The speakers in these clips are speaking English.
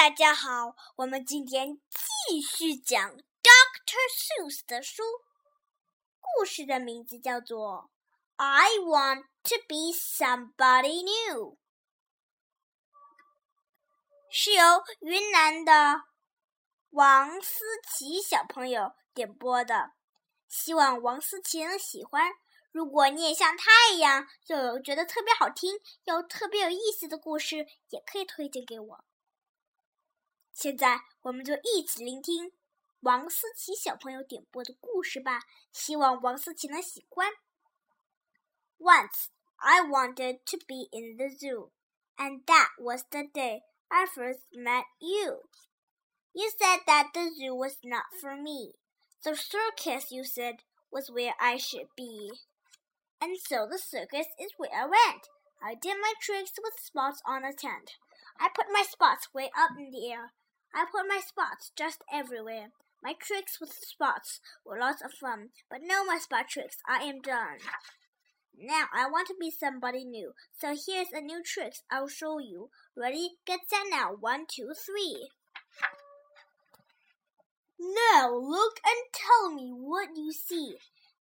大家好，我们今天继续讲 Doctor Seuss 的书。故事的名字叫做《I Want to Be Somebody New》，是由云南的王思琪小朋友点播的。希望王思琪能喜欢。如果你也像他一样，有觉得特别好听又特别有意思的故事，也可以推荐给我。现在，我们就一起聆听王思琪小朋友点播的故事吧。希望王思琪能喜欢。Once I wanted to be in the zoo, and that was the day I first met you. You said that the zoo was not for me. The circus, you said, was where I should be. And so the circus is where I went. I did my tricks with spots on a tent. I put my spots way up in the air. I put my spots just everywhere. My tricks with spots were lots of fun, but no more spot tricks. I am done. Now I want to be somebody new, so here's a new trick I'll show you. Ready? Get set now. One, two, three. Now look and tell me what you see.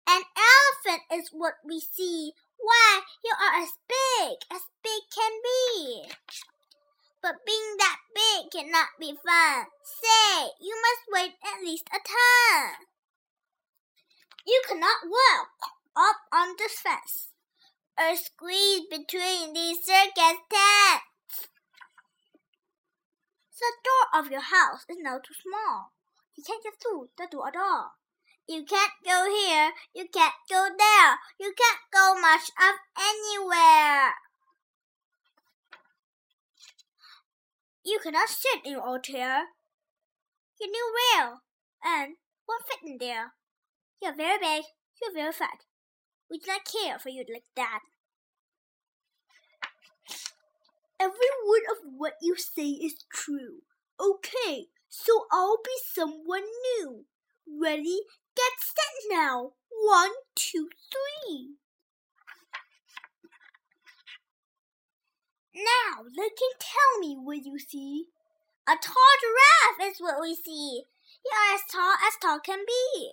An elephant is what we see. Why, you are as big as big can be. But being that big cannot be fun. Say, you must wait at least a ton. You cannot walk up on the fence or squeeze between these circus tents. The door of your house is now too small. You can't get through the door at all. You can't go here, you can't go there, you can't go much of anywhere. You cannot sit in your old chair. Your new rail and won't fit in there. You're very big, you're very fat. We do not care for you like that. Every word of what you say is true. Okay, so I'll be someone new. Ready, get set now. One, two, three. Now look and tell me what you see. A tall giraffe is what we see. You're as tall as tall can be.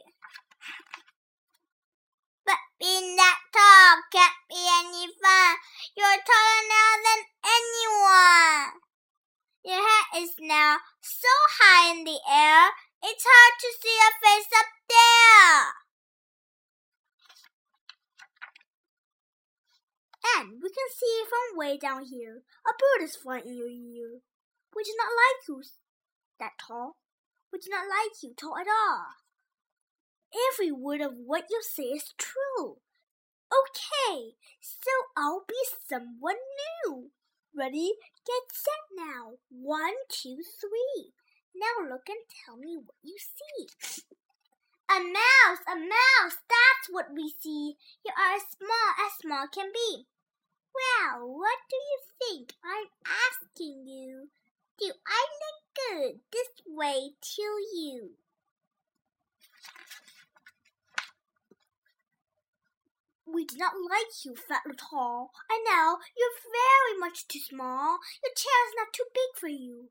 But being that tall can't be any fun. You're taller now than anyone. Your head is now so high in the air, it's hard to see your face up there. And we can see from way down here. A bird is flying in your ear. We do not like you that tall. We do not like you tall at all. Every word of what you say is true. Okay, so I'll be someone new. Ready? Get set now. One, two, three. Now look and tell me what you see. A mouse, a mouse, that's what we see. You are as small as small can be. Well, what do you think? I'm asking you. Do I look good this way to you? We do not like you, fat and tall. And now you're very much too small. Your chair is not too big for you.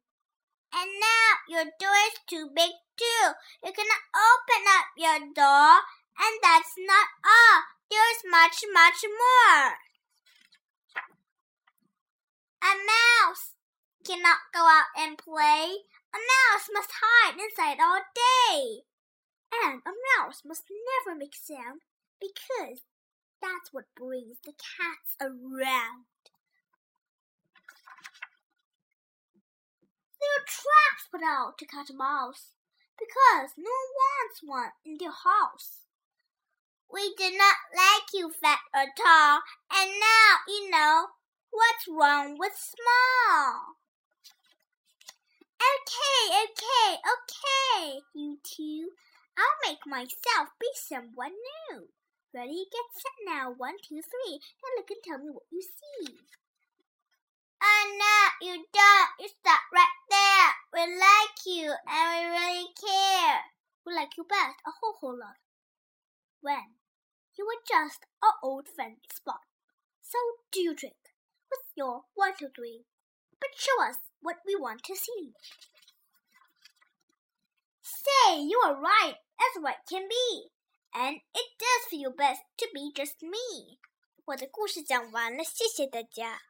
And now your door is too big too. You cannot open up your door. And that's not all. There's much, much more. A mouse cannot go out and play. A mouse must hide inside all day. And a mouse must never make sound because that's what brings the cats around. There are traps put out to catch a mouse because no one wants one in their house. We do not like you, fat or tall, and now you know What's wrong with small? Okay, okay, okay, you two. I'll make myself be someone new. Ready, get set now. One, two, three. Now look and tell me what you see. Oh no, you don't. You stop right there. We like you and we really care. We like you best a whole whole lot. When you were just our old friend Spot. So do you drink with your one, two, three. But show us what we want to see. Say, you are right, as what can be. And it does feel best to be just me. 我的故事讲完了，谢谢大家。